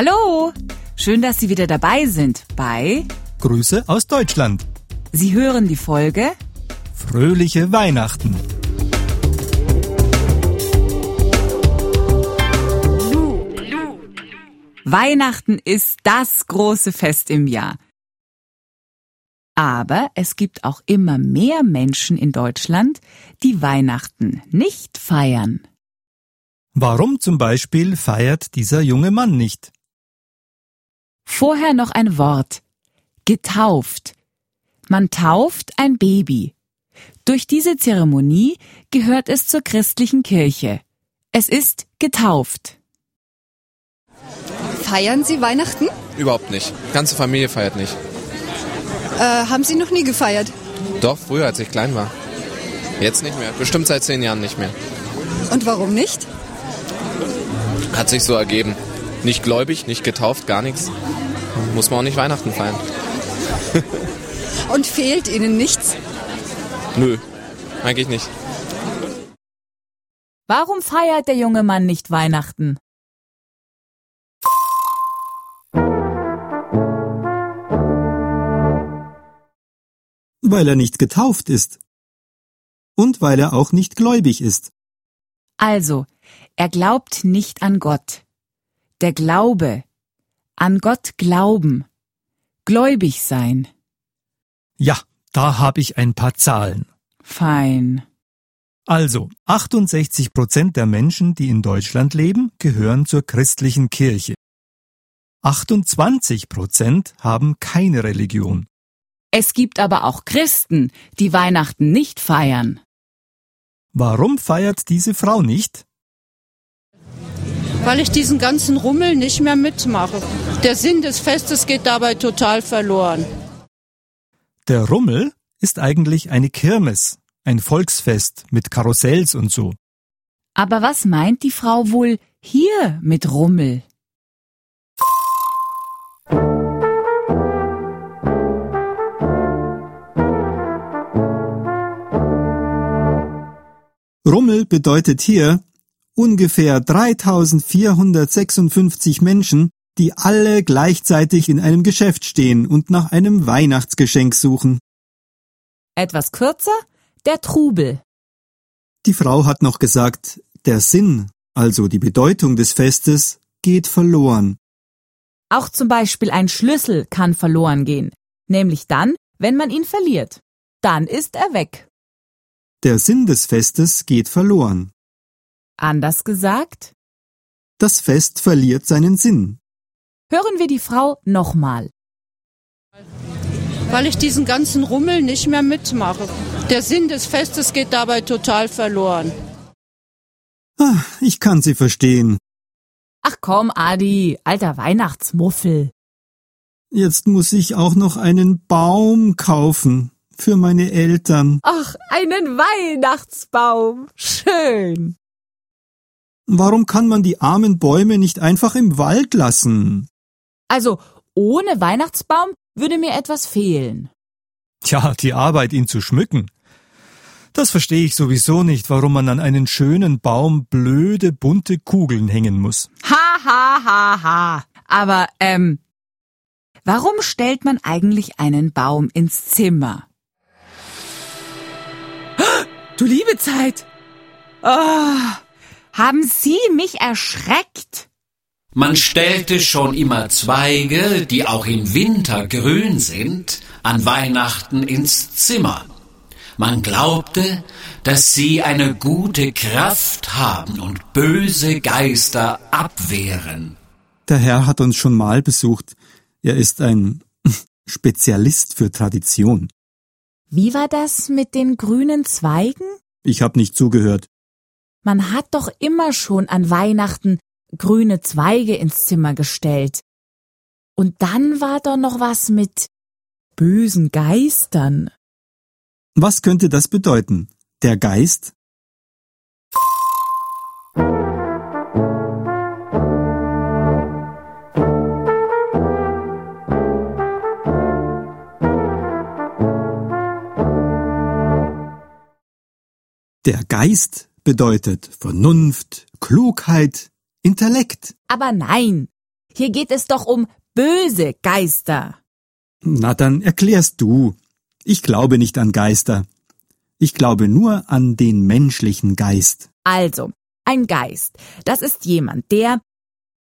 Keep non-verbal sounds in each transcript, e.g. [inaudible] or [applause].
Hallo, schön, dass Sie wieder dabei sind bei Grüße aus Deutschland. Sie hören die Folge Fröhliche Weihnachten. Weihnachten ist das große Fest im Jahr. Aber es gibt auch immer mehr Menschen in Deutschland, die Weihnachten nicht feiern. Warum zum Beispiel feiert dieser junge Mann nicht? Vorher noch ein Wort. Getauft. Man tauft ein Baby. Durch diese Zeremonie gehört es zur christlichen Kirche. Es ist getauft. Feiern Sie Weihnachten? Überhaupt nicht. Ganze Familie feiert nicht. Äh, haben Sie noch nie gefeiert? Doch, früher, als ich klein war. Jetzt nicht mehr. Bestimmt seit zehn Jahren nicht mehr. Und warum nicht? Hat sich so ergeben. Nicht gläubig, nicht getauft, gar nichts. Muss man auch nicht Weihnachten feiern. Und fehlt Ihnen nichts? Nö, eigentlich nicht. Warum feiert der junge Mann nicht Weihnachten? Weil er nicht getauft ist. Und weil er auch nicht gläubig ist. Also, er glaubt nicht an Gott. Der Glaube. An Gott glauben. Gläubig sein. Ja, da habe ich ein paar Zahlen. Fein. Also, 68 Prozent der Menschen, die in Deutschland leben, gehören zur christlichen Kirche. 28 Prozent haben keine Religion. Es gibt aber auch Christen, die Weihnachten nicht feiern. Warum feiert diese Frau nicht? Weil ich diesen ganzen Rummel nicht mehr mitmache. Der Sinn des Festes geht dabei total verloren. Der Rummel ist eigentlich eine Kirmes, ein Volksfest mit Karussells und so. Aber was meint die Frau wohl hier mit Rummel? Rummel bedeutet hier ungefähr 3456 Menschen, die alle gleichzeitig in einem Geschäft stehen und nach einem Weihnachtsgeschenk suchen. Etwas kürzer, der Trubel. Die Frau hat noch gesagt, der Sinn, also die Bedeutung des Festes, geht verloren. Auch zum Beispiel ein Schlüssel kann verloren gehen, nämlich dann, wenn man ihn verliert. Dann ist er weg. Der Sinn des Festes geht verloren. Anders gesagt, Das Fest verliert seinen Sinn. hören wir die Frau nochmal. Weil ich diesen ganzen Rummel nicht mehr mitmache. Der Sinn des Festes geht dabei total verloren. Ah, ich kann sie verstehen. Ach komm, Adi, alter Weihnachtsmuffel. Jetzt muss ich auch noch einen Baum kaufen für meine Eltern. Ach, einen Weihnachtsbaum. Schön. Warum kann man die armen Bäume nicht einfach im Wald lassen? Also, ohne Weihnachtsbaum würde mir etwas fehlen. Tja, die Arbeit, ihn zu schmücken. Das verstehe ich sowieso nicht, warum man an einen schönen Baum blöde, bunte Kugeln hängen muss. Ha, ha, ha, ha. Aber, ähm, warum stellt man eigentlich einen Baum ins Zimmer? [gasps] Du liebe Zeit! Ah, haben Sie mich erschreckt? Man stellte schon immer Zweige, die auch im Winter grün sind, an Weihnachten ins Zimmer. Man glaubte, dass sie eine gute Kraft haben und böse Geister abwehren. Der Herr hat uns schon mal besucht. Er ist ein [laughs] Spezialist für Tradition. Wie war das mit den grünen Zweigen? Ich hab nicht zugehört. Man hat doch immer schon an Weihnachten grüne Zweige ins Zimmer gestellt. Und dann war da noch was mit bösen Geistern. Was könnte das bedeuten? Der Geist? Der Geist bedeutet Vernunft, Klugheit, Intellekt. Aber nein, Hier geht es doch um böse Geister. Na dann erklärst du. Ich glaube nicht an Geister. Ich glaube nur an den menschlichen Geist. Also, ein Geist, das ist jemand, der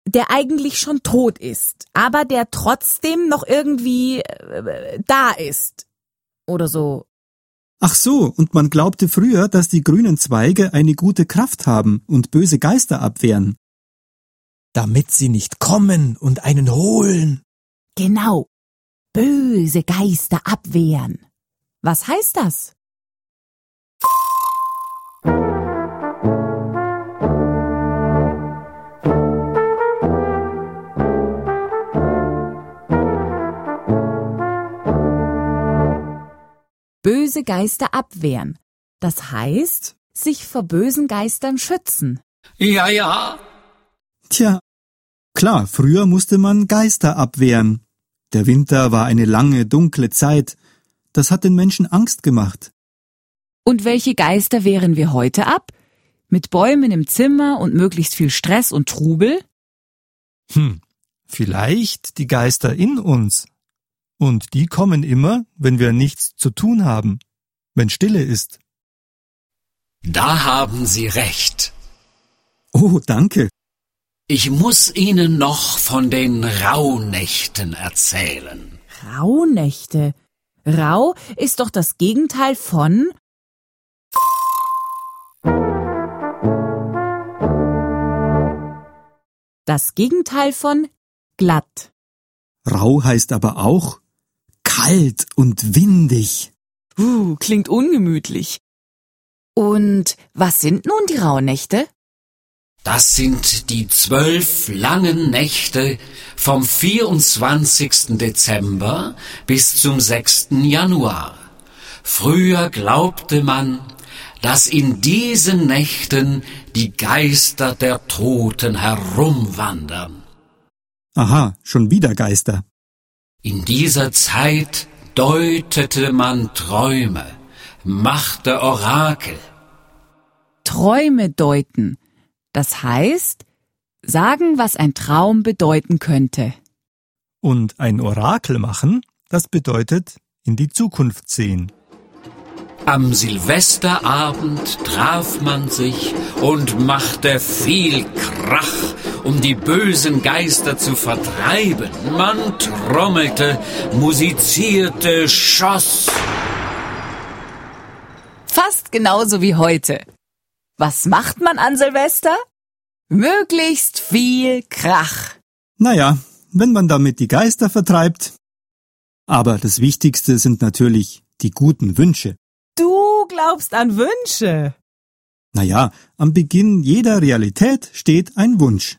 der eigentlich schon tot ist, aber der trotzdem noch irgendwie äh, da ist. Oder so. Ach so, und man glaubte früher, dass die grünen Zweige eine gute Kraft haben und böse Geister abwehren. Damit sie nicht kommen und einen holen. Genau. Böse Geister abwehren. Was heißt das? Böse Geister abwehren. Das heißt, sich vor bösen Geistern schützen. Ja, ja. Tja, klar, früher musste man Geister abwehren. Der Winter war eine lange, dunkle Zeit. Das hat den Menschen Angst gemacht. Und welche Geister wehren wir heute ab? Mit Bäumen im Zimmer und möglichst viel Stress und Trubel? Hm, vielleicht die Geister in uns. Und die kommen immer, wenn wir nichts zu tun haben, wenn Stille ist. Da haben Sie recht. Oh, danke. Ich muss Ihnen noch von den Rauhnächten erzählen. Rauhnächte. Rau ist doch das Gegenteil von das Gegenteil von glatt. Rau heißt aber auch kalt und windig. Uh, klingt ungemütlich. Und was sind nun die Rauhnächte? Das sind die zwölf langen Nächte vom 24. Dezember bis zum 6. Januar. Früher glaubte man, dass in diesen Nächten die Geister der Toten herumwandern. Aha, schon wieder Geister. In dieser Zeit deutete man Träume, machte Orakel. Träume deuten. Das heißt, sagen, was ein Traum bedeuten könnte. Und ein Orakel machen, das bedeutet in die Zukunft sehen. Am Silvesterabend traf man sich und machte viel Krach, um die bösen Geister zu vertreiben. Man trommelte, musizierte, schoss. Fast genauso wie heute. Was macht man an Silvester? Möglichst viel Krach. Naja, wenn man damit die Geister vertreibt. Aber das Wichtigste sind natürlich die guten Wünsche. Du glaubst an Wünsche. Naja, am Beginn jeder Realität steht ein Wunsch.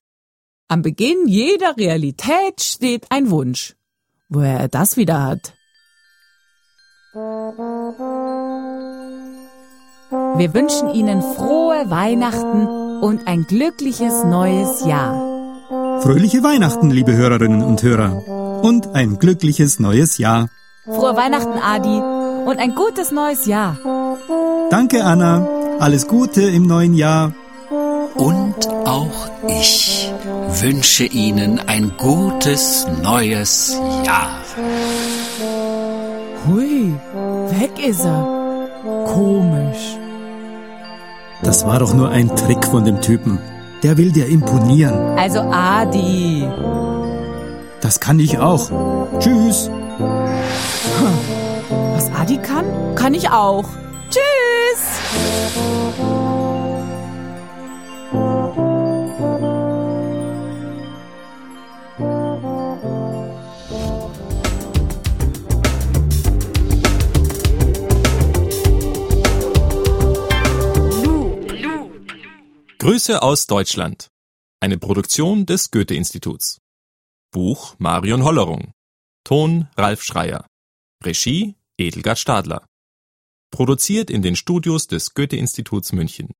Am Beginn jeder Realität steht ein Wunsch. Woher er das wieder hat. Wir wünschen Ihnen frohe Weihnachten und ein glückliches neues Jahr. Fröhliche Weihnachten, liebe Hörerinnen und Hörer. Und ein glückliches neues Jahr. Frohe Weihnachten, Adi, und ein gutes neues Jahr. Danke, Anna. Alles Gute im neuen Jahr. Und auch ich wünsche Ihnen ein gutes neues Jahr. Hui, weg ist er. Komisch. Das war doch nur ein Trick von dem Typen. Der will dir imponieren. Also Adi. Das kann ich auch. Tschüss. Was Adi kann, kann ich auch. Grüße aus Deutschland. Eine Produktion des Goethe-Instituts. Buch Marion Hollerung. Ton Ralf Schreier. Regie Edelgard Stadler. Produziert in den Studios des Goethe-Instituts München.